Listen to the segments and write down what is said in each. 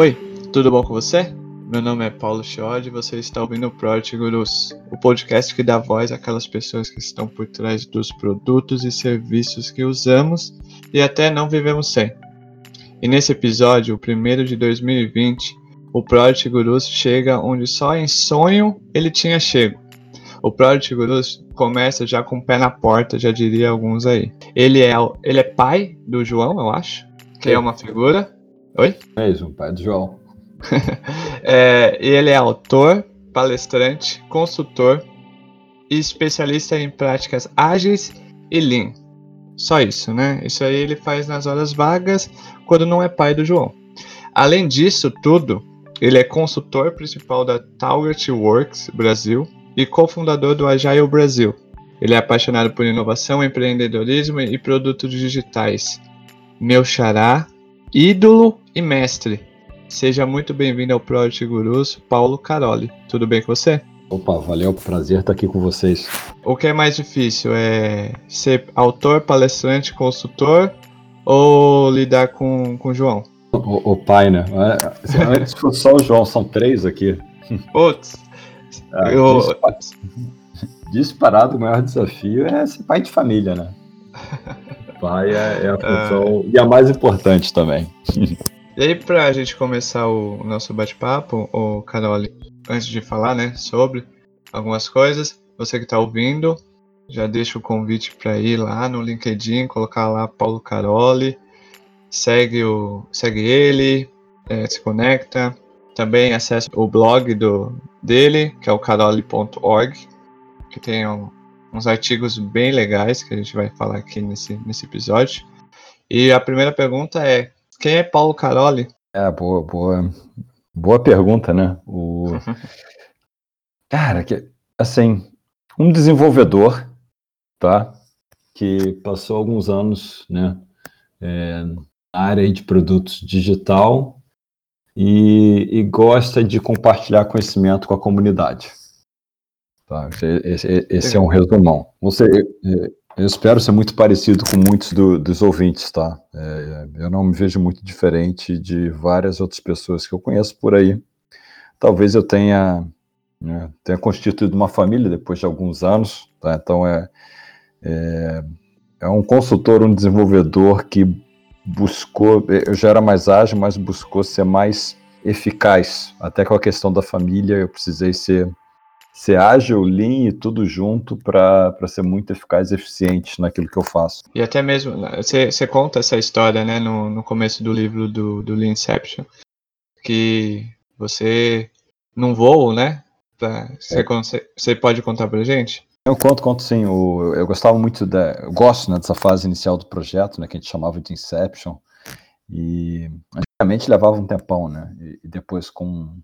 Oi, tudo bom com você? Meu nome é Paulo Chiodi e você está ouvindo o Project Gurus, o podcast que dá voz àquelas pessoas que estão por trás dos produtos e serviços que usamos e até não vivemos sem. E nesse episódio, o primeiro de 2020, o Project Gurus chega onde só em sonho ele tinha chego. O Project Gurus começa já com o pé na porta, já diria alguns aí. Ele é, ele é pai do João, eu acho, que é uma figura Oi? Mesmo, pai do João. é, ele é autor, palestrante, consultor e especialista em práticas ágeis e Lean. Só isso, né? Isso aí ele faz nas horas vagas quando não é pai do João. Além disso tudo, ele é consultor principal da Target Works Brasil e cofundador do Agile Brasil. Ele é apaixonado por inovação, empreendedorismo e produtos digitais. Meu xará ídolo e mestre. Seja muito bem-vindo ao Project Gurus, Paulo Caroli. Tudo bem com você? Opa, valeu, prazer estar aqui com vocês. O que é mais difícil? É ser autor, palestrante, consultor ou lidar com o João? O, o, pai, né? Antes fosse só o João, são três aqui. Putz. Ah, eu... Disparado, o maior desafio é ser pai de família, né? pai é, é a função e a mais importante também. E aí, pra gente começar o nosso bate-papo, o Carol, antes de falar, né, sobre algumas coisas, você que está ouvindo, já deixa o convite para ir lá no LinkedIn, colocar lá Paulo Caroli, segue, o, segue ele, é, se conecta, também acessa o blog do, dele, que é o caroli.org, que tem um, uns artigos bem legais que a gente vai falar aqui nesse, nesse episódio. E a primeira pergunta é: quem é Paulo Caroli? É, boa, boa, boa pergunta, né? O... Cara, que, assim, um desenvolvedor, tá? Que passou alguns anos, né? É, na área de produtos digital e, e gosta de compartilhar conhecimento com a comunidade. Tá? Esse, esse é um resumão. Você, eu espero ser muito parecido com muitos do, dos ouvintes, tá? É, eu não me vejo muito diferente de várias outras pessoas que eu conheço por aí. Talvez eu tenha, né, tenha constituído uma família depois de alguns anos, tá? Então é, é, é um consultor, um desenvolvedor que buscou, eu já era mais ágil, mas buscou ser mais eficaz. Até com a questão da família, eu precisei ser ser ágil, lean e tudo junto para ser muito eficaz e eficiente naquilo que eu faço. E até mesmo, você, você conta essa história né, no, no começo do livro do, do Leanception, que você, num voo, né? Você, é. pode contar pra gente? Eu conto, conto sim. O, eu gostava muito da. Eu gosto né, dessa fase inicial do projeto, né? Que a gente chamava de Inception. E antigamente levava um tempão, né? E, e depois com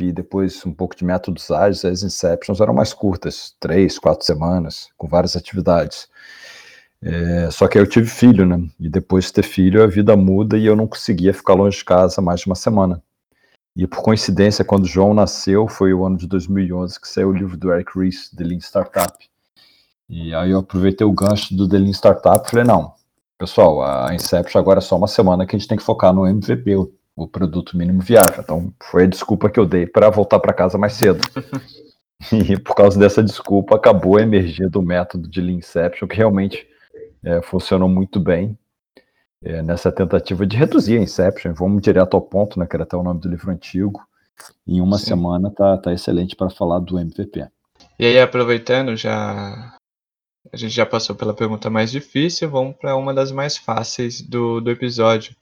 E depois um pouco de métodos ágeis, as Inceptions eram mais curtas, três, quatro semanas, com várias atividades. É, só que aí eu tive filho, né? E depois de ter filho, a vida muda e eu não conseguia ficar longe de casa mais de uma semana. E por coincidência, quando o João nasceu, foi o ano de 2011 que saiu o livro do Eric Ries, The Lean Startup. E aí eu aproveitei o gancho do The Lean Startup e falei, não, pessoal, a Inception agora é só uma semana que a gente tem que focar no MVP, o produto mínimo viável. Então, foi a desculpa que eu dei para voltar para casa mais cedo. e por causa dessa desculpa, acabou a emergir do método de Leanception, que realmente é, funcionou muito bem é, nessa tentativa de reduzir a Inception. Vamos direto ao ponto, né, que era até o nome do livro antigo. Em uma Sim. semana tá, tá excelente para falar do MVP. E aí, aproveitando, já a gente já passou pela pergunta mais difícil, vamos para uma das mais fáceis do, do episódio.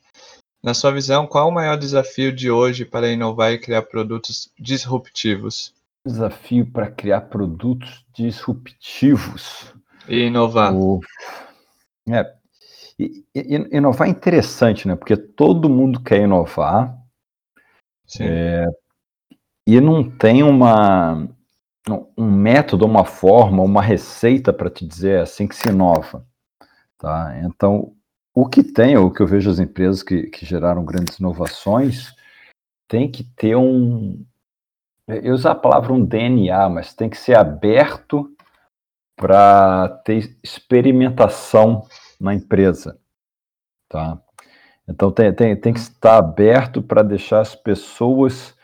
Na sua visão, qual o maior desafio de hoje para inovar e criar produtos disruptivos? Desafio para criar produtos disruptivos. E inovar. O, é, e, e, inovar é interessante, né? Porque todo mundo quer inovar. É, e não tem uma, um método, uma forma, uma receita para te dizer assim que se inova. Tá? Então, o que tem, o que eu vejo as empresas que, que geraram grandes inovações, tem que ter um. Eu uso a palavra um DNA, mas tem que ser aberto para ter experimentação na empresa. Tá? Então tem, tem, tem que estar aberto para deixar as pessoas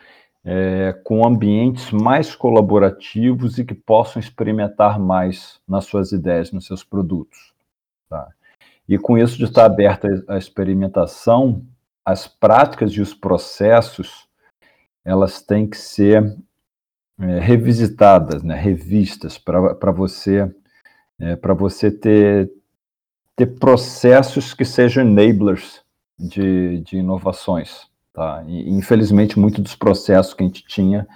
é, com ambientes mais colaborativos e que possam experimentar mais nas suas ideias, nos seus produtos. Tá? E com isso de estar aberto à experimentação, as práticas e os processos elas têm que ser é, revisitadas, né, revistas para você é, para você ter ter processos que sejam enablers de, de inovações, tá? E, infelizmente muitos dos processos que a gente tinha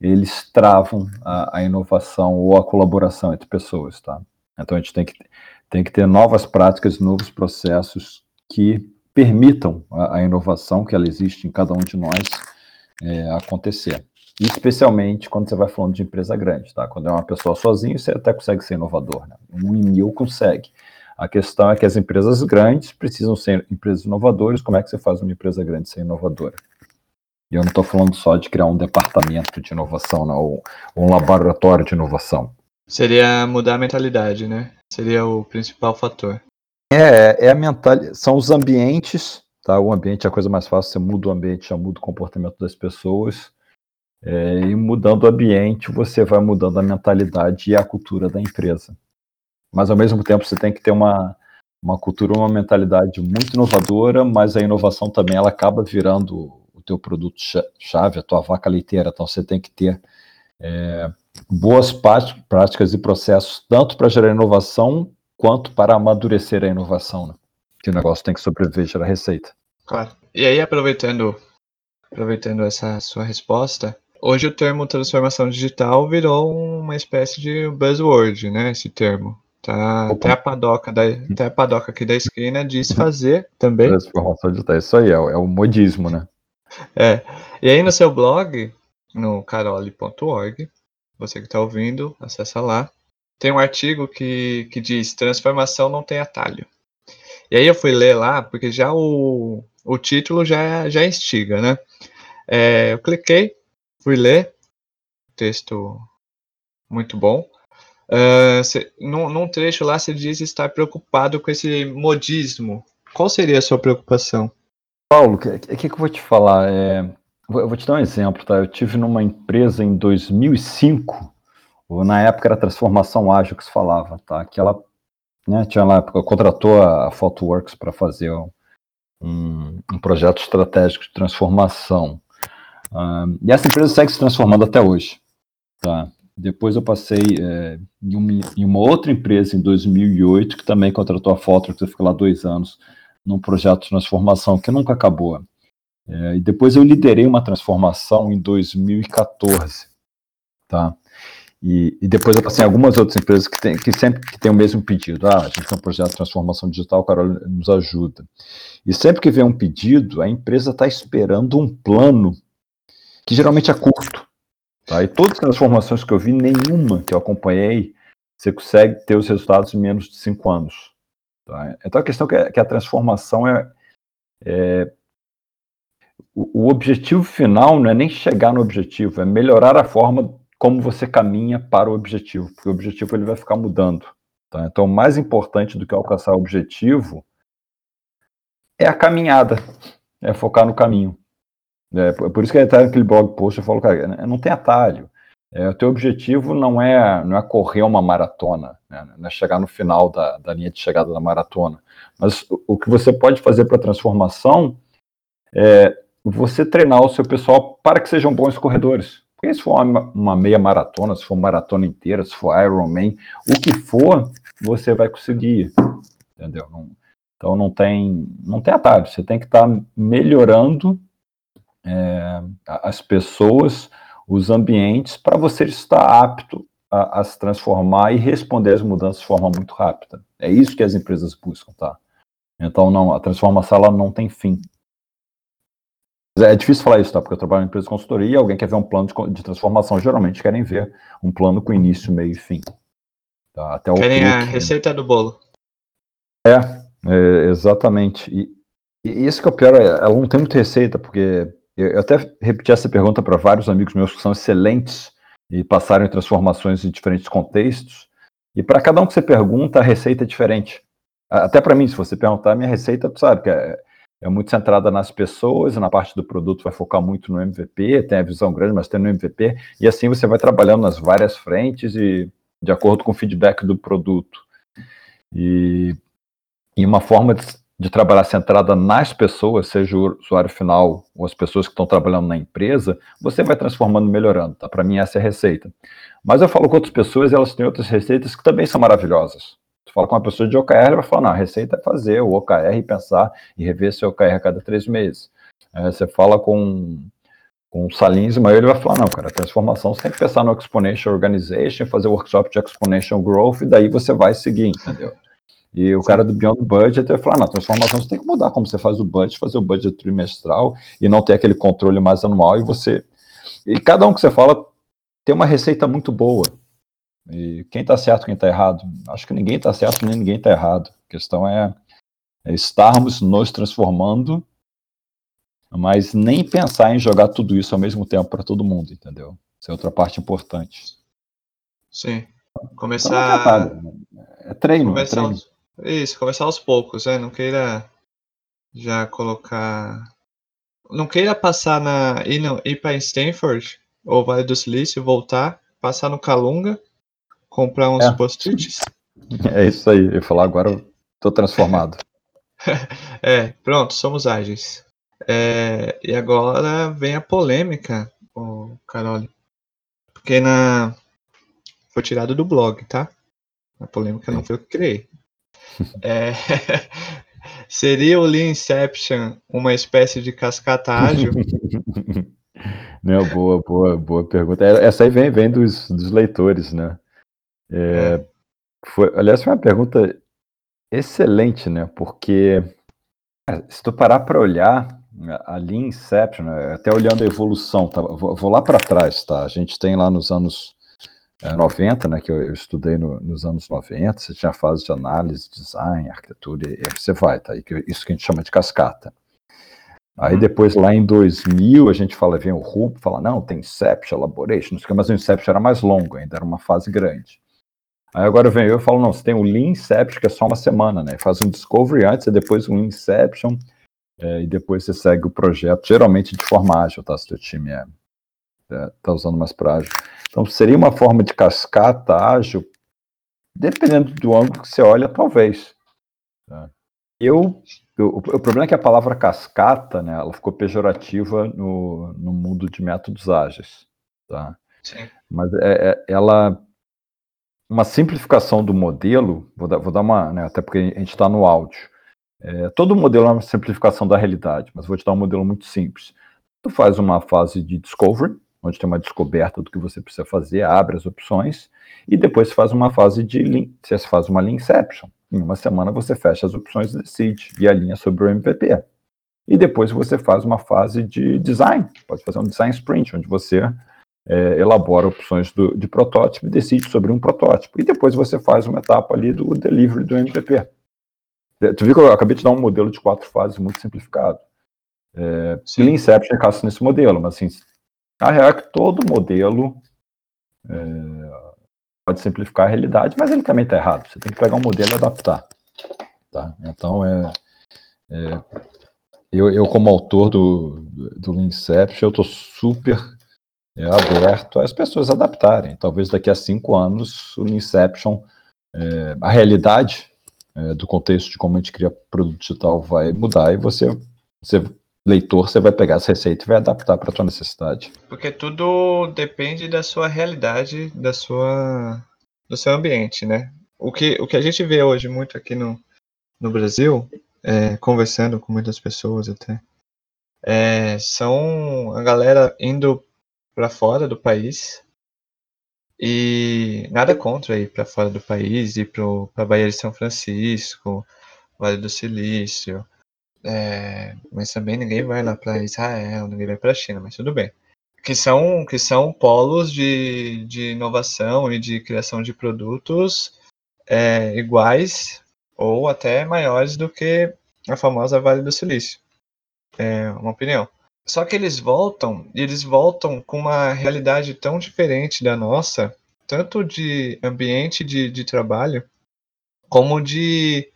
eles travam a, a, inovação ou a colaboração entre pessoas, tá? Então a gente tem que tem que ter novas práticas, novos processos que permitam a, a inovação que ela existe em cada um de nós é, acontecer. Especialmente quando você vai falando de empresa grande, tá? Quando é uma pessoa sozinha, você até consegue ser inovador, né? Um em mil consegue. A questão é que as empresas grandes precisam ser empresas inovadoras. Como é que você faz uma empresa grande ser inovadora? E eu não estou falando só de criar um departamento de inovação, não, ou um laboratório de inovação. Seria mudar a mentalidade, né? Seria o principal fator. É, é a mentalidade. São os ambientes Tá? O ambiente é a coisa mais fácil, você muda o ambiente, já muda o comportamento das pessoas. É, e mudando o ambiente, você vai mudando a mentalidade e a cultura da empresa. Mas ao mesmo tempo, você tem que ter uma, uma cultura, uma mentalidade muito inovadora, mas a inovação também ela acaba virando o teu produto chave, a tua vaca leiteira. Então você tem que ter é, boas práticas e processos, tanto para gerar inovação, quanto para amadurecer a inovação. Né? Que o negócio tem que sobreviver e gerar receita. Claro. E aí, aproveitando, aproveitando essa sua resposta, hoje o termo transformação digital virou uma espécie de buzzword, né? Esse termo. Tá, até a padoca da, até a padoca aqui da esquina diz fazer também. Transformação digital, isso aí é, é o modismo, né? É. E aí no seu blog, no carole.org, você que está ouvindo, acessa lá. Tem um artigo que, que diz transformação não tem atalho. E aí eu fui ler lá, porque já o, o título já, já instiga, né? É, eu cliquei, fui ler, texto muito bom. Uh, cê, num, num, trecho lá você diz estar preocupado com esse modismo. Qual seria a sua preocupação? Paulo, o que, que, que, eu vou te falar? É, eu vou te dar um exemplo, tá? Eu tive numa empresa em 2005, ou na época era transformação ágil que se falava, tá? Que ela né, tinha lá, contratou a Photoworks para fazer um, um projeto estratégico de transformação. Uh, e essa empresa segue se transformando até hoje. Tá? Depois eu passei é, em, uma, em, uma, outra empresa em 2008 que também contratou a Photoworks, eu fiquei lá dois anos num projeto de transformação que nunca acabou. É, e depois eu liderei uma transformação em 2014. Tá? E, e, depois eu passei em algumas outras empresas que, tem, que sempre que tem o mesmo pedido. Ah, a gente tem um projeto de transformação digital, o Carol nos ajuda. E sempre que vem um pedido, a empresa está esperando um plano que geralmente é curto. Tá? E todas as transformações que eu vi, nenhuma que eu acompanhei, você consegue ter os resultados em menos de cinco anos. Tá? Então a questão é que a transformação é, é o, objetivo final não é nem chegar no objetivo, é melhorar a forma como você caminha para o objetivo, porque o objetivo ele vai ficar mudando. Tá? Então, mais importante do que alcançar o objetivo é a caminhada, é focar no caminho. É, por isso que até naquele blog post eu falo, cara, não tem atalho. É, o teu objetivo não é, não é correr uma maratona, né? não é chegar no final da, da linha de chegada da maratona. Mas o, o que você pode fazer para a transformação é você treinar o seu pessoal para que sejam bons corredores. Porque se for uma, uma, meia maratona, se for maratona inteira, se for Ironman, o que for, você vai conseguir, entendeu? Não, então não tem, não tem atalho, você tem que estar tá melhorando é, as pessoas, os ambientes, para você estar apto a, a, se transformar e responder às mudanças de forma muito rápida. É isso que as empresas buscam, tá? Então, não, a transformação ela não tem fim. É difícil falar isso, tá? Porque eu trabalho em empresa de consultoria e alguém quer ver um plano de, de transformação, geralmente querem ver um plano com início, meio e fim. Tá? Até querem a receita do bolo. É, é exatamente. E, e, isso que é o pior, é, ela não tem muita receita, porque eu, eu até repeti essa pergunta para vários amigos meus que são excelentes e passaram em transformações em diferentes contextos. E para cada um que você pergunta, a receita é diferente. Até para mim, se você perguntar, minha receita, tu sabe que é, é muito centrada nas pessoas, na parte do produto vai focar muito no MVP, tem a visão grande, mas tem no MVP, e assim você vai trabalhando nas várias frentes e de acordo com o feedback do produto. E, e uma forma de, de trabalhar centrada nas pessoas, seja o usuário final ou as pessoas que estão trabalhando na empresa, você vai transformando, melhorando. Tá? Para mim, essa é a receita. Mas eu falo com outras pessoas elas têm outras receitas que também são maravilhosas. Tu fala com uma pessoa de OKR, ela vai falar, não, a receita é fazer o OKR e pensar e rever seu OKR a cada três meses. É, você fala com, com o Salins, mas ele vai falar, não, cara, transformação você tem que pensar no Exponential Organization, fazer o workshop de Exponential Growth, e daí você vai seguir, entendeu? E o Sim. cara do Beyond Budget vai falar, não, transformação você tem que mudar como você faz o budget, fazer o budget trimestral e não ter aquele controle mais anual e você... E cada um que você fala tem uma receita muito boa. E quem está certo, quem está errado? Acho que ninguém está certo nem ninguém está errado. A questão é, é estarmos nos transformando, mas nem pensar em jogar tudo isso ao mesmo tempo para todo mundo, entendeu? Essa é outra parte importante. Sim. Começar. Então, é, é treino, é treino. Aos... Isso, começar aos poucos, né? Não queira já colocar. Não queira passar na. ir, ir para Stanford ou Vale do Silício, voltar, passar no Calunga comprar uns é. post-its. É isso aí, eu falar agora, eu tô transformado. é, pronto, somos ágeis. É, e agora vem a polêmica, Carol. Porque na. Foi tirado do blog, tá? A polêmica não foi eu que criei. É... Seria o Lean Inception uma espécie de cascata ágil? Não, boa, boa, boa pergunta. Essa aí vem, vem dos, dos leitores, né? É, foi, aliás, foi uma pergunta excelente, né? Porque é, se tu parar para olhar a Lean Inception, né, até olhando a evolução, tá? vou, vou lá para trás, tá? A gente tem lá nos anos é, 90, né? Que eu, eu estudei no, nos anos 90, você tinha fase de análise, design, arquitetura, e aí você vai, tá? Isso que a gente chama de cascata. Aí uhum. depois, lá em 2000, a gente fala, vem o RUP, fala, não, tem Inception, Elaboration, não sei o que, mas o Inception era mais longo, ainda era uma fase grande. Aí agora vem eu e falo, não, você tem o Lean Inception, que é só uma semana, né? Faz um Discovery antes, e depois um Inception, é, e depois você segue o projeto, geralmente de forma ágil, tá? Se o teu time é, é, tá usando mais para ágil. Então, seria uma forma de cascata ágil, dependendo do ângulo que você olha, talvez. Tá? Eu, eu, o problema é que a palavra cascata, né, ela ficou pejorativa no, no mundo de métodos ágeis, tá? Sim. Mas é, é, ela uma simplificação do modelo, vou dar, vou dar uma, né, até porque a gente está no áudio. É, todo modelo é uma simplificação da realidade, mas vou te dar um modelo muito simples. Tu faz uma fase de discovery, onde tem uma descoberta do que você precisa fazer, abre as opções, e depois faz uma fase de lean, você faz uma inception. Em uma semana você fecha as opções e decide, e alinha sobre o MVP. E depois você faz uma fase de design, pode fazer um design sprint, onde você é, elabora opções do, de protótipo e decide sobre um protótipo. E depois você faz uma etapa ali do delivery do MVP. É, tu viu que eu acabei de dar um modelo de quatro fases muito simplificado. É, Lean Inception encaixa nesse modelo, mas assim, a real é que todo modelo é, pode simplificar a realidade, mas ele também está errado. Você tem que pegar um modelo e adaptar. Tá? Então, é, é eu, eu, como autor do, do Lean Inception, eu estou super é aberto às pessoas adaptarem. Talvez daqui a cinco anos o Inception, é, a realidade é, do contexto de como a gente cria produto digital vai mudar e você, você leitor, você vai pegar essa receita e vai adaptar para a sua necessidade. Porque tudo depende da sua realidade, da sua, do seu ambiente, né? O que, o que a gente vê hoje muito aqui no, no Brasil, é, conversando com muitas pessoas até, é, são a galera indo para fora do país E nada contra ir para fora do país, ir para a Baía de São Francisco, Vale do Silício. É, mas também ninguém vai lá para Israel, ninguém vai para a China, mas tudo bem. Que são, que são polos de, de inovação e de criação de produtos é, iguais ou até maiores do que a famosa Vale do Silício. É uma opinião. Só que eles voltam, e eles voltam com uma realidade tão diferente da nossa, tanto de ambiente de, de trabalho, como de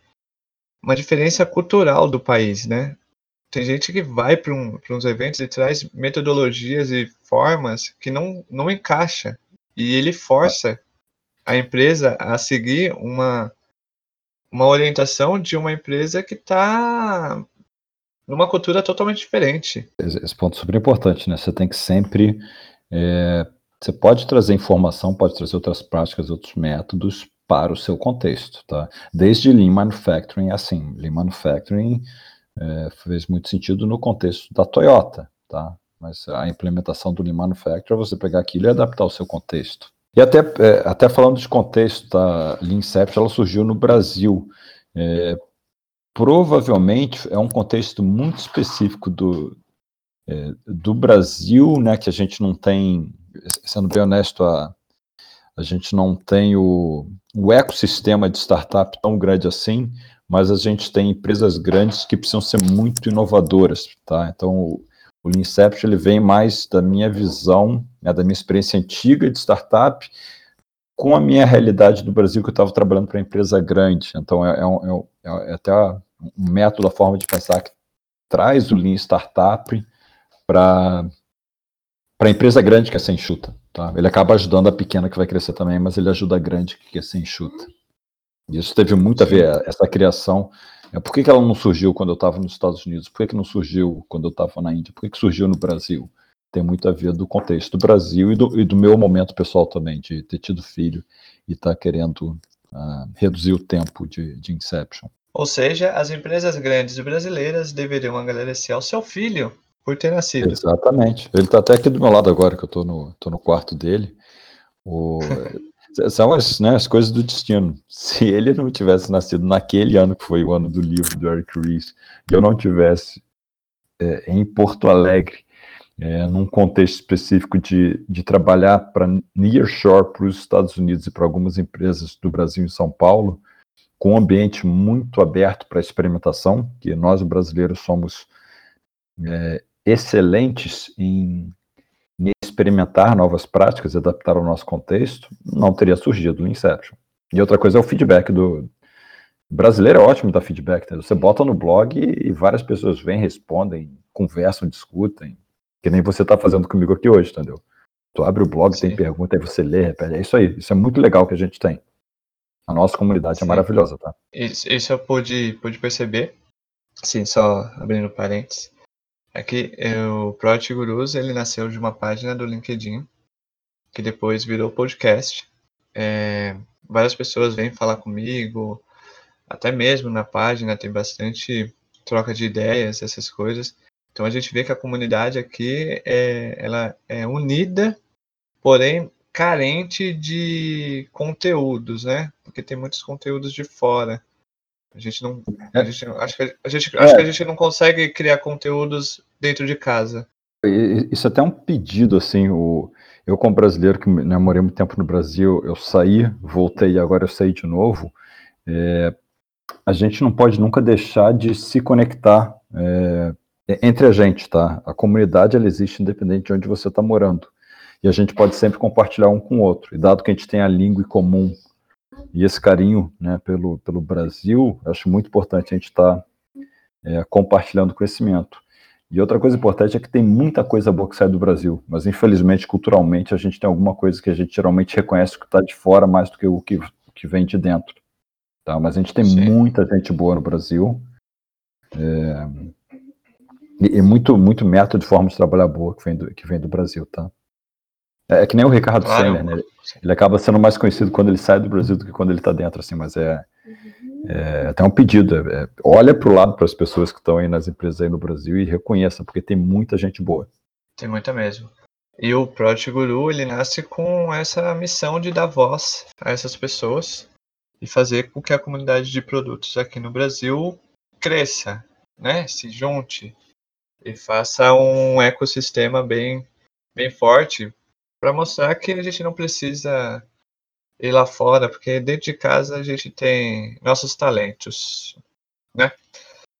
uma diferença cultural do país, né? Tem gente que vai para um, uns eventos e traz metodologias e formas que não, não encaixa. E ele força a empresa a seguir uma, uma orientação de uma empresa que está numa cultura totalmente diferente. Esse ponto é super importante, né? Você tem que sempre. É, você pode trazer informação, pode trazer outras práticas, outros métodos para o seu contexto, tá? Desde Lean Manufacturing, assim, Lean Manufacturing é, fez muito sentido no contexto da Toyota, tá? Mas a implementação do Lean Manufacturing é você pegar aquilo e adaptar ao seu contexto. E até, é, até falando de contexto, tá? Lean Incept, ela surgiu no Brasil, é, provavelmente é um contexto muito específico do, é, do Brasil, né, que a gente não tem, sendo bem honesto, a, a gente não tem o, o ecossistema de startup tão grande assim, mas a gente tem empresas grandes que precisam ser muito inovadoras, tá? Então, o, o Leancept, ele vem mais da minha visão, né, da minha experiência antiga de startup, com a minha realidade do Brasil, que eu estava trabalhando para empresa grande. Então, é, é, um, é, é até um método, a forma de pensar que traz o Lean Startup para a empresa grande que é sem enxuta. Tá? Ele acaba ajudando a pequena que vai crescer também, mas ele ajuda a grande que é sem enxuta. Isso teve muito a ver, essa criação. É, por que, que ela não surgiu quando eu estava nos Estados Unidos? Por que, que não surgiu quando eu estava na Índia? Por que, que surgiu no Brasil? Tem muito a ver do contexto do Brasil e do, e do meu momento pessoal também, de ter tido filho e estar tá querendo uh, reduzir o tempo de, de Inception. Ou seja, as empresas grandes brasileiras deveriam agradecer ao seu filho por ter nascido. Exatamente. Ele está até aqui do meu lado agora, que eu estou no, tô no quarto dele. O, são as, né, as coisas do destino. Se ele não tivesse nascido naquele ano, que foi o ano do livro do Eric Ries, e eu não tivesse é, em Porto Alegre, é, num contexto específico de, de trabalhar para Nearshore para os Estados Unidos e para algumas empresas do Brasil em São Paulo, com um ambiente muito aberto para experimentação, que nós brasileiros somos é, excelentes em, em, experimentar novas práticas e adaptar ao nosso contexto, não teria surgido o Inception. E outra coisa é o feedback do o brasileiro é ótimo dar feedback, né? você bota no blog e, e várias pessoas vêm, respondem, conversam, discutem, que nem você está fazendo comigo aqui hoje, entendeu? Tu abre o blog, Sim. tem pergunta, aí você lê, repete. É isso aí. Isso é muito legal que a gente tem. A nossa comunidade é Sim. é maravilhosa, tá? Isso, isso eu pude, pude perceber. Sim, só abrindo parênteses. É que o Project Gurus, ele nasceu de uma página do LinkedIn, que depois virou podcast. É, várias pessoas vêm falar comigo, até mesmo na página tem bastante troca de ideias, essas coisas. Então a gente vê que a comunidade aqui é, ela é unida, porém carente de conteúdos, né? Porque tem muitos conteúdos de fora. A gente não, a é. gente, acho que a gente, acho que a gente não consegue criar conteúdos dentro de casa. Isso é até um pedido, assim, o, eu como brasileiro que né, morei muito tempo no Brasil, eu saí, voltei e agora eu saí de novo, é, a gente não pode nunca deixar de se conectar é, entre a gente, tá? A comunidade ela existe independente de onde você está morando. E a gente pode sempre compartilhar um com o outro. E dado que a gente tem a língua em comum e esse carinho né, pelo, pelo Brasil, acho muito importante a gente estar tá, é, compartilhando conhecimento. E outra coisa importante é que tem muita coisa boa que sai do Brasil, mas infelizmente, culturalmente, a gente tem alguma coisa que a gente geralmente reconhece que está de fora mais do que o que, que vem de dentro. Tá? Mas a gente tem Sim. muita gente boa no Brasil. É, e, e, muito, muito método de forma de trabalhar boa que vem do, que vem do Brasil, tá? É, é que nem o Ricardo claro. Senner, né? Ele acaba sendo mais conhecido quando ele sai do Brasil do que quando ele está dentro, assim, mas é, é até um pedido. É, olha para o lado para as pessoas que estão aí nas empresas aí no Brasil e reconheça, porque tem muita gente boa. Tem muita mesmo. E o Project Guru, ele nasce com essa missão de dar voz a essas pessoas e fazer com que a comunidade de produtos aqui no Brasil cresça, né? Se junte e faça um ecossistema bem, bem forte para mostrar que a gente não precisa ir lá fora, porque dentro de casa a gente tem nossos talentos, né?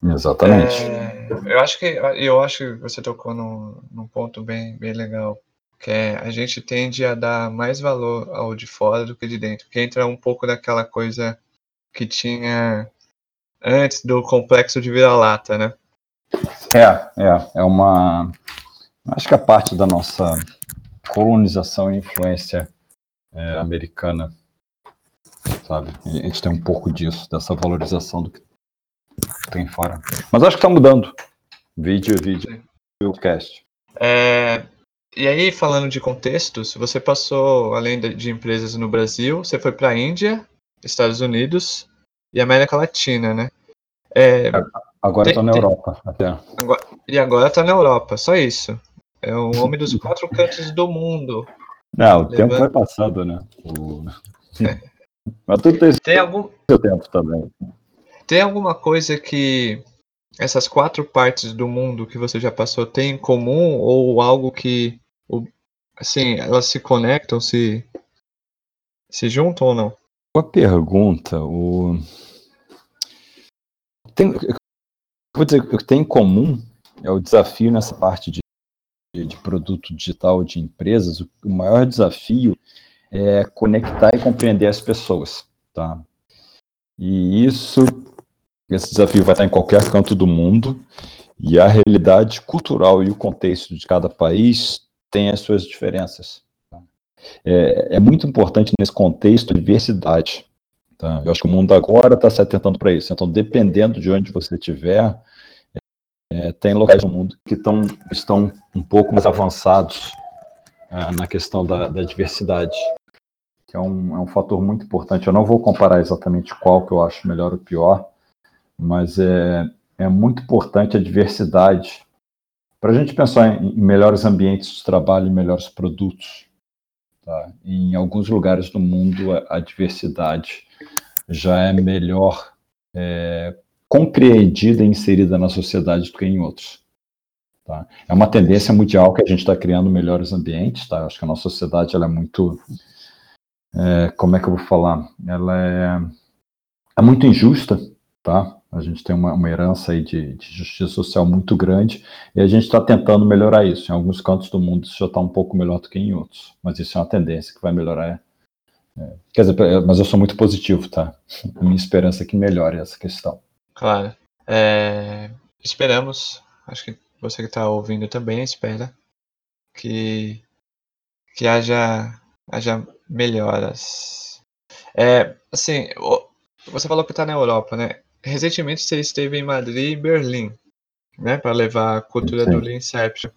Exatamente. É, eu acho que eu acho que você tocou num, num ponto bem, bem legal, que é a gente tende a dar mais valor ao de fora do que de dentro, que entra um pouco daquela coisa que tinha antes do complexo de vira-lata, né? É, é, é uma. Acho que a parte da nossa colonização e influência é, americana, sabe? A gente tem um pouco disso, dessa valorização do que tem fora. Mas acho que está mudando. Vídeo, vídeo, cast. É, e aí, falando de contextos, você passou, além de, de empresas no Brasil, você foi para a Índia, Estados Unidos e América Latina, né? É, agora está na Europa, até. Agora, e agora está na Europa, só isso. É o homem dos quatro cantos do mundo. Não, o levando... tempo vai passando, né? O... É. Mas tudo tem, tem algum... seu tempo também. Tem alguma coisa que essas quatro partes do mundo que você já passou têm em comum ou algo que assim elas se conectam, se se juntam ou não? Uma pergunta, o tem, dizer, o que tem em comum é o desafio nessa parte de, de produto digital de empresas. O, o maior desafio é conectar e compreender as pessoas, tá? E isso esse desafio vai estar em qualquer canto do mundo e a realidade cultural e o contexto de cada país tem as suas diferenças. Tá? É, é muito importante nesse contexto a diversidade. Tá? Eu acho que o mundo agora está se atentando para isso. Então, dependendo de onde você estiver, é, tem locais no mundo que tão, estão um pouco mais avançados é, na questão da, da diversidade, que é um, é um fator muito importante. Eu não vou comparar exatamente qual que eu acho melhor ou pior, mas é, é muito importante a diversidade para a gente pensar em, melhores ambientes de trabalho e melhores produtos. Tá? Em alguns lugares do mundo, a, a diversidade já é melhor é, compreendida e inserida na sociedade do que em outros. Tá? É uma tendência mundial que a gente está criando melhores ambientes. Tá? Acho que a nossa sociedade ela é muito. É, como é que eu vou falar? Ela é, é muito injusta. Tá? A gente tem uma, uma herança aí de, de, justiça social muito grande e a gente está tentando melhorar isso. Em alguns cantos do mundo isso já está um pouco melhor do que em outros, mas isso é uma tendência que vai melhorar. É, quer dizer, mas eu sou muito positivo, tá? A minha esperança é que melhore essa questão. Claro. É, esperamos, acho que você que está ouvindo também espera que, que haja, haja melhoras. É, assim, você falou que está na Europa, né? recentemente você esteve em Madrid e Berlim, né, para levar a cultura Sim. do Leanception.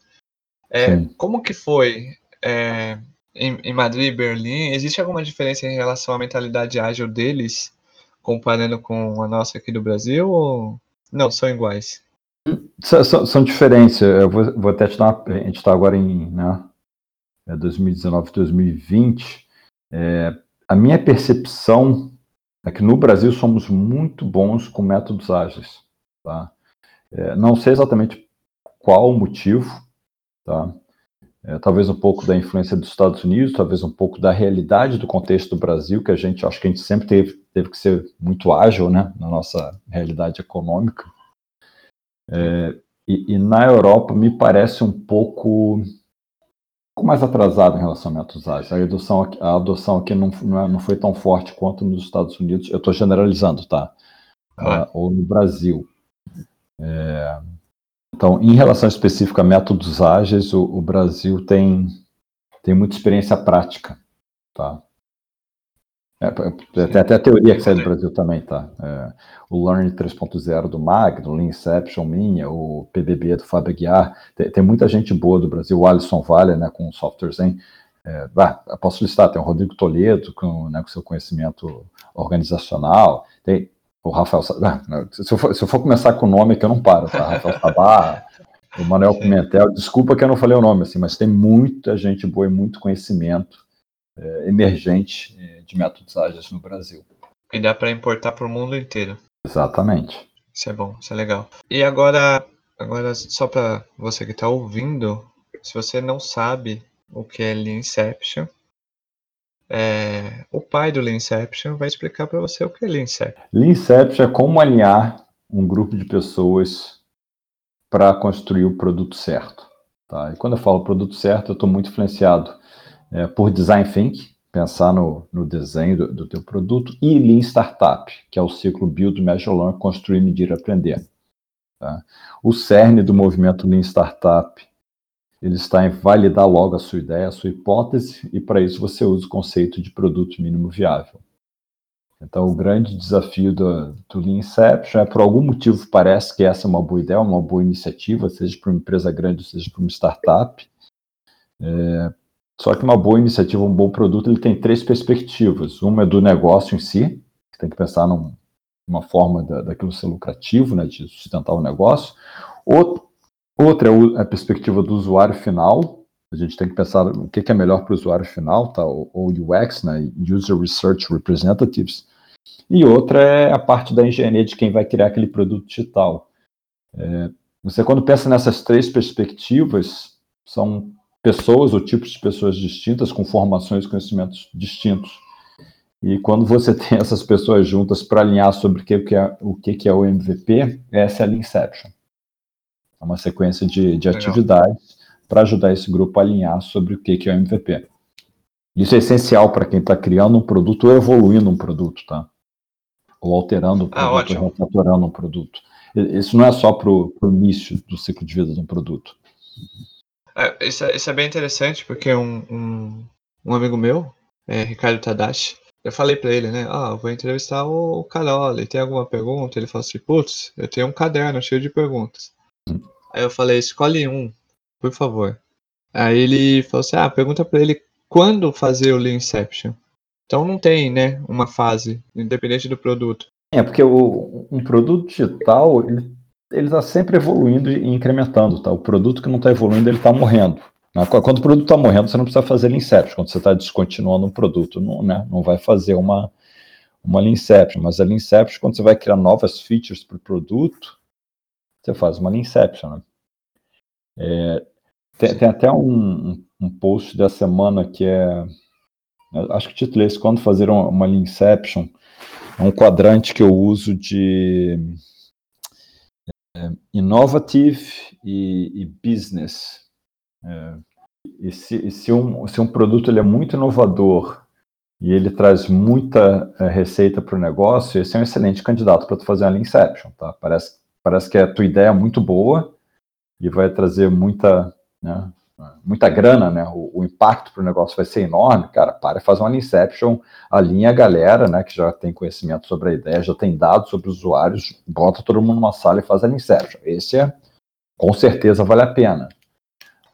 É, como que foi é, em, em, Madrid e Berlim? Existe alguma diferença em relação à mentalidade ágil deles, comparando com a nossa aqui do Brasil, ou não, são iguais? São, são diferentes. Eu vou, vou, até te dar uma, A gente está agora em né, 2019, 2020. É, a minha percepção é que no Brasil somos muito bons com métodos ágeis. Tá? É, não sei exatamente qual o motivo, tá? É, talvez um pouco da influência dos Estados Unidos, talvez um pouco da realidade do contexto do Brasil, que a gente acho que a gente sempre teve, teve que ser muito ágil né, na nossa realidade econômica. É, e, e, na Europa me parece um pouco pouco mais atrasado em relação a métodos ágeis. A adoção, a adoção aqui não, não, é, não foi tão forte quanto nos Estados Unidos. Eu estou generalizando, tá? Ah. Uh, ou no Brasil. É, então, em relação específica a métodos ágeis, o, o Brasil tem, tem muita experiência prática, tá? É, tem até a teoria que sai do Brasil também, tá? É, o Learning 3.0 do Magno, o Inception minha, o PBB do Fábio Aguiar, tem, tem, muita gente boa do Brasil, o Alisson Vale, né, com o Software Zen, é, posso listar, tem o Rodrigo Toledo, com, né, com seu conhecimento organizacional, tem o Rafael, ah, se, eu for, se eu for começar com o nome que eu não paro, tá? Rafael Sabá, O Manuel Sim. Pimentel, desculpa que eu não falei o nome, assim, mas tem muita gente boa e muito conhecimento é, emergente é, de métodos ágeis no Brasil. E dá para importar para o mundo inteiro. Exatamente. Isso é bom, isso é legal. E agora, agora só para você que está ouvindo, se você não sabe o que é Lean Inception, é, o pai do Lean Inception vai explicar para você o que é Lean Inception. Lean Inception é como alinhar um grupo de pessoas para construir o produto certo. Tá? E quando eu falo produto certo, eu estou muito influenciado é, por Design Think, pensar no, no desenho do, do teu produto, e Lean Startup, que é o ciclo Build, Measure, Learn, Construir, Medir, Aprender. Tá? O cerne do movimento Lean Startup ele está em validar logo a sua ideia, a sua hipótese, e para isso você usa o conceito de produto mínimo viável. Então, o grande desafio do, do Lean Inception é, por algum motivo, parece que essa é uma boa ideia, uma boa iniciativa, seja para uma empresa grande, seja para uma startup. É, só que uma boa iniciativa, um bom produto, ele tem três perspectivas. Uma é do negócio em si, que tem que pensar numa forma da, daquilo ser lucrativo, né, de sustentar o negócio. Outro, outra é a perspectiva do usuário final. A gente tem que pensar o que é melhor para o usuário final, tá? ou UX, né, User Research Representatives. E outra é a parte da engenharia de quem vai criar aquele produto digital. É, você, quando pensa nessas três perspectivas, são pessoas ou tipos de pessoas distintas, com formações e conhecimentos distintos. E quando você tem essas pessoas juntas para alinhar sobre o que, é, o que é o MVP, essa é a Inception. É uma sequência de, de atividades para ajudar esse grupo a alinhar sobre o que é o MVP. Isso é essencial para quem está criando um produto ou evoluindo um produto, tá? Ou alterando um ah, produto, ah, ou refraturando um produto. Isso não é só para o início do ciclo de vida de um produto. É, isso, é, isso é bem interessante, porque um, um, um amigo meu, é, Ricardo Tadashi, eu falei para ele, né? Ah, vou entrevistar o Carol, ele tem alguma pergunta? Ele falou assim, putz, eu tenho um caderno cheio de perguntas. Aí eu falei, escolhe um, por favor. Aí ele falou assim, ah, pergunta para ele quando fazer o Lean Inception. Então não tem, né, uma fase, independente do produto. É, porque o, um produto digital, ele ele está sempre evoluindo e incrementando, tá? O produto que não está evoluindo, ele está morrendo. Né? Quando o produto está morrendo, você não precisa fazer Inception. Quando você está descontinuando um produto, não, né? não vai fazer uma, uma Inception. Mas a Inception, quando você vai criar novas features para o produto, você faz uma Inception. Né? É, tem, tem, até um, um post da semana que é. Acho que o título é esse, quando fazer uma, uma Inception. É um quadrante que eu uso de é, innovative e, e business. É, e se, se, um, se um produto ele é muito inovador e ele traz muita é, receita para o negócio, esse é um excelente candidato para tu fazer uma Inception, tá? Parece, parece que a tua ideia é muito boa e vai trazer muita, né, muita grana, né? O, o impacto para o negócio vai ser enorme, cara. Para e faz uma Inception, alinha a galera, né? Que já tem conhecimento sobre a ideia, já tem dados sobre os usuários, bota todo mundo numa sala e faz a Inception. Esse é, com certeza, vale a pena.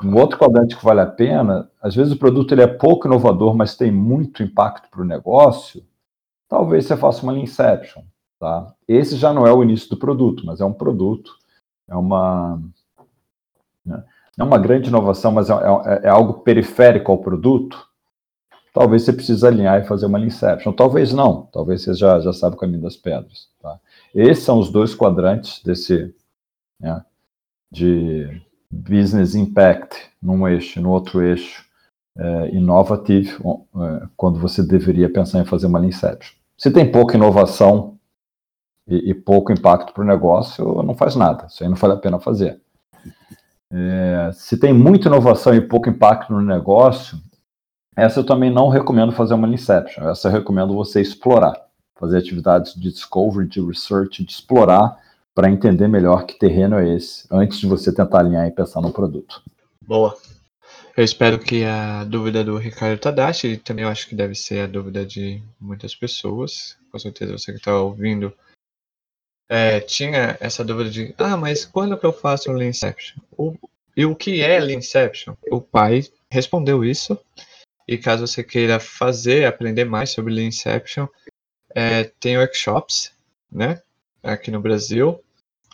Um outro quadrante que vale a pena, às vezes o produto ele é pouco inovador, mas tem muito impacto para o negócio, talvez você faça uma Inception, tá? Esse já não é o início do produto, mas é um produto, é uma... Né? não é uma grande inovação, mas é, é, é, algo periférico ao produto, talvez você precise alinhar e fazer uma Inception. Talvez não, talvez você já, já sabe o caminho das pedras. Tá? Esses são os dois quadrantes desse né, de business impact num eixo, no outro eixo é, innovative, é, quando você deveria pensar em fazer uma Inception. Se tem pouca inovação e, e pouco impacto para o negócio, não faz nada. Isso aí não vale a pena fazer. É, se tem muita inovação e pouco impacto no negócio, essa eu também não recomendo fazer uma Inception. Essa eu recomendo você explorar, fazer atividades de discovery, de research, de explorar para entender melhor que terreno é esse, antes de você tentar alinhar e pensar no produto. Boa. Eu espero que a dúvida do Ricardo Tadashi, também eu acho que deve ser a dúvida de muitas pessoas, com certeza você que está ouvindo é, tinha essa dúvida de, ah, mas quando que eu faço o Leanception? O, e o que é Leanception? O pai respondeu isso, e caso você queira fazer, aprender mais sobre Leanception, é, tem workshops, né, aqui no Brasil.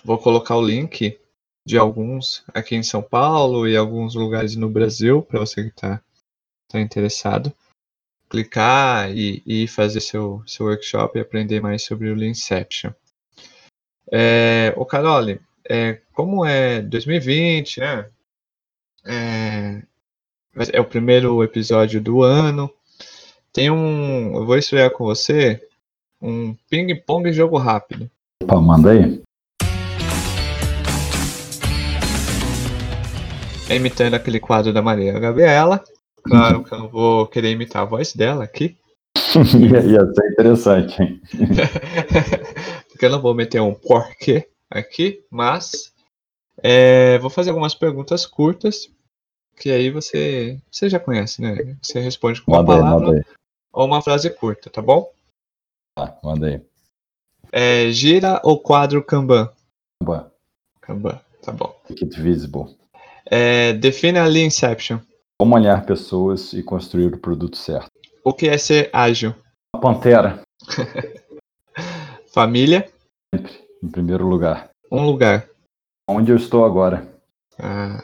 Vou colocar o link de alguns aqui em São Paulo e alguns lugares no Brasil, para você que está tá interessado. Clicar e, e fazer seu, seu workshop e aprender mais sobre o Leanception. É, o Carole, é, como é 2020, né? É, é o primeiro episódio do ano. Tem um. Eu vou estrear com você um ping-pong jogo rápido. Opa, manda aí. Imitando aquele quadro da Maria Gabriela. Claro que eu não vou querer imitar a voz dela aqui. ia ser interessante, hein? Porque eu não vou meter um porquê aqui, mas é, vou fazer algumas perguntas curtas, que aí você, você já conhece, né? Você responde com uma Manda aí, palavra manda aí. ou uma frase curta, tá bom? Tá, manda aí. É, gira ou quadro Kanban? Boa. Kanban, tá bom. Make it visible. É, define a Leanception. Como olhar pessoas e construir o produto certo. O que é ser ágil? A Pantera, Família, em primeiro lugar. um lugar. Onde eu estou agora? Ah,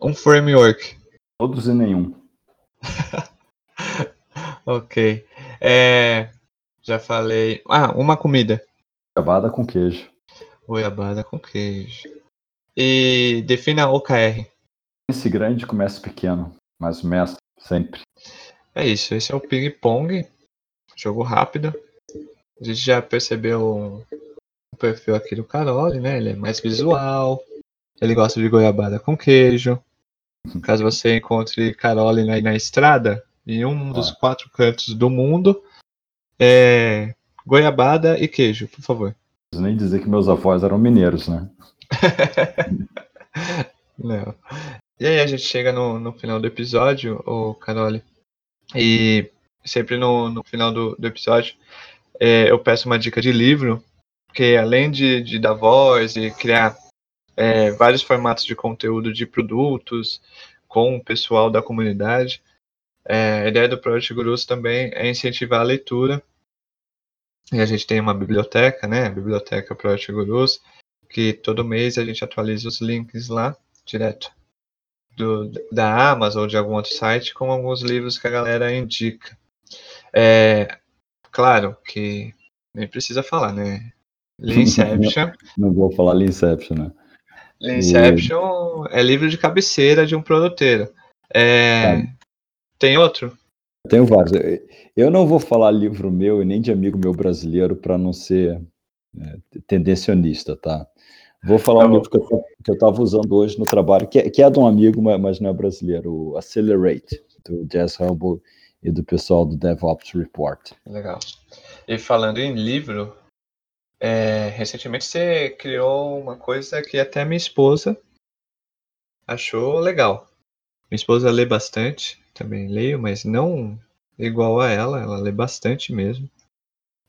um framework. Todos e nenhum. Ok. É, já falei. Ah, uma comida. Cavada com queijo. Goiabada com queijo. E defina OKR. Esse grande começa pequeno, mas o mestre sempre. É isso, esse é o Ping Pong. Jogo rápido. A gente já percebeu o perfil aqui do Carole, né? Ele é mais visual. Ele gosta de goiabada com queijo. Caso você encontre Carole na, na estrada, em um dos quatro cantos do mundo, é goiabada e queijo, por favor. Nem dizer que meus avós eram mineiros, né? Não. E aí a gente chega no, no final do episódio, o Carole, e sempre no, no final do, do episódio é, eu peço uma dica de livro, porque além de, de dar voz e criar é, vários formatos de conteúdo de produtos com o pessoal da comunidade, é, a ideia do Project Gurus também é incentivar a leitura. E a gente tem uma biblioteca, né? A biblioteca Project Gurus, que todo mês a gente atualiza os links lá, direto do, da Amazon ou de algum outro site, com alguns livros que a galera indica. É, claro que nem precisa falar, né? Leanception. Não vou falar Leanception, né? Leanception é livro de cabeceira de um produteiro. É, Tem outro? Tenho vários. Eu não vou falar livro meu e nem de amigo meu brasileiro para não ser é, tendencionista, tá? Vou falar Tá um livro que eu, estava usando hoje no trabalho, que é, que é de um amigo, ma- mas não é brasileiro, o Accelerate, do Jazz Humble e do pessoal do DevOps Report. Legal. E falando em livro, é, recentemente você criou uma coisa que até minha esposa achou legal. Minha esposa lê bastante, também leio, mas não igual a ela, ela lê bastante mesmo.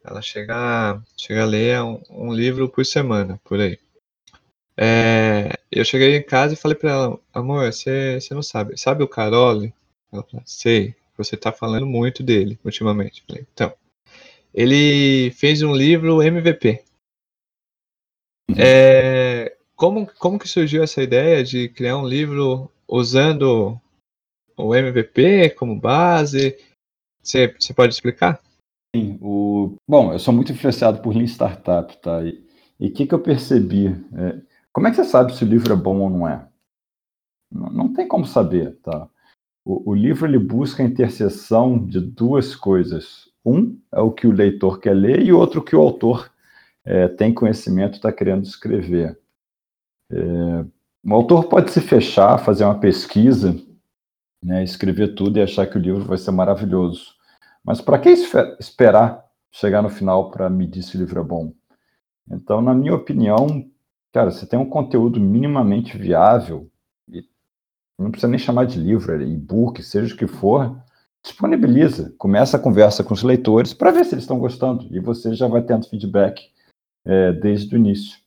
Ela chega, a- chega a ler um, um livro por semana, por aí. É, eu cheguei em casa e falei pra ela, amor, você você não sabe, sabe o Carole? Ela falou, sei, você tá falando muito dele ultimamente. Falei, então, ele fez um livro MVP. É, como, como que surgiu essa ideia de criar um livro usando o MVP como base? Você pode explicar? Sim, o... Bom, eu sou muito influenciado por Lean Startup, tá? E o que, que eu percebi? É, Como é que você sabe se o livro é bom ou não é? Não, não tem como saber, tá? O, o livro ele busca a interseção de duas coisas. Um é o que o leitor quer ler e outro que o autor é, tem conhecimento está querendo escrever. É, o autor pode se fechar, fazer uma pesquisa, né, escrever tudo e achar que o livro vai ser maravilhoso. Mas para que esperar chegar no final para medir se o livro é bom? Então, na minha opinião, cara, você tem um conteúdo minimamente viável, não precisa nem chamar de livro, e-book, seja o que for, disponibiliza, começa a conversa com os leitores para ver se eles estão gostando, e você já vai tendo feedback é, desde o início.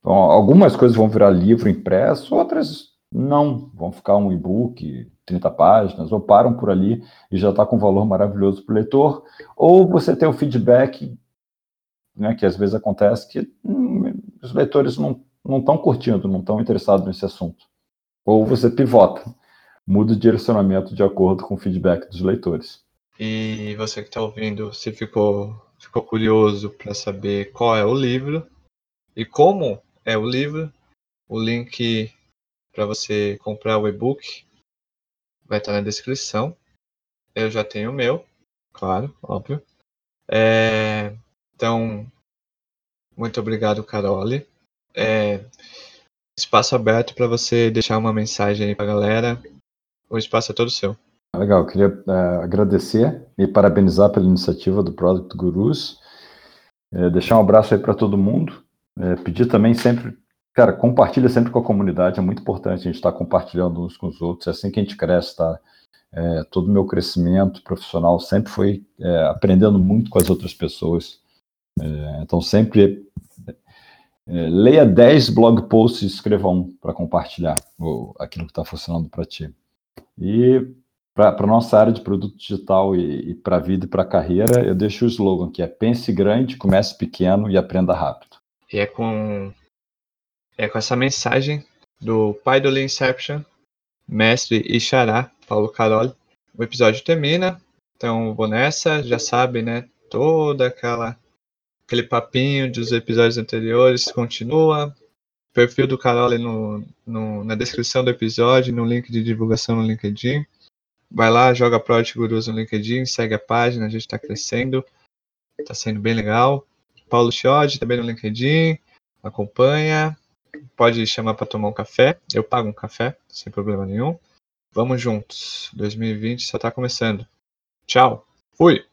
Então, algumas coisas vão virar livro impresso, outras não, vão ficar um e-book, 30 páginas, ou param por ali e já está com valor maravilhoso para o leitor, ou você tem o feedback, né, que às vezes acontece que hum, os leitores não estão curtindo, não estão interessados nesse assunto. Ou você pivota, muda o direcionamento de acordo com o feedback dos leitores. E você que está ouvindo, se ficou, ficou curioso para saber qual é o livro e como é o livro, o link para você comprar o e-book vai estar na descrição. Eu já tenho o meu, claro, óbvio. É, então, muito obrigado, Carole. É, espaço aberto para você deixar uma mensagem aí para a galera. O espaço é todo seu. Legal, queria é, agradecer e parabenizar pela iniciativa do Product Gurus. É, deixar um abraço aí para todo mundo. É, pedir também sempre, cara, compartilha sempre com a comunidade. É muito importante a gente estar tá compartilhando uns com os outros. É assim que a gente cresce, tá? Todo o meu crescimento profissional sempre foi aprendendo muito com as outras pessoas. Então, sempre leia 10 blog posts e escreva um para compartilhar aquilo que está funcionando para ti. E para a nossa área de produto digital e, e para a vida e para a carreira, eu deixo o slogan que é pense grande, comece pequeno e aprenda rápido. E é com, é com essa mensagem do pai do Inception, mestre e xará, Paulo Caroli. O episódio termina, então vou nessa, já sabe, né? Toda aquela aquele papinho dos episódios anteriores continua. Perfil do Carol no, no, na descrição do episódio, no link de divulgação no LinkedIn. Vai lá, joga Project Gurus no LinkedIn, segue a página, a gente está crescendo, está sendo bem legal. Paulo Chiodi também no LinkedIn, acompanha, pode chamar para tomar um café, eu pago um café, sem problema nenhum. Vamos juntos, 2020 só está começando. Tchau, fui!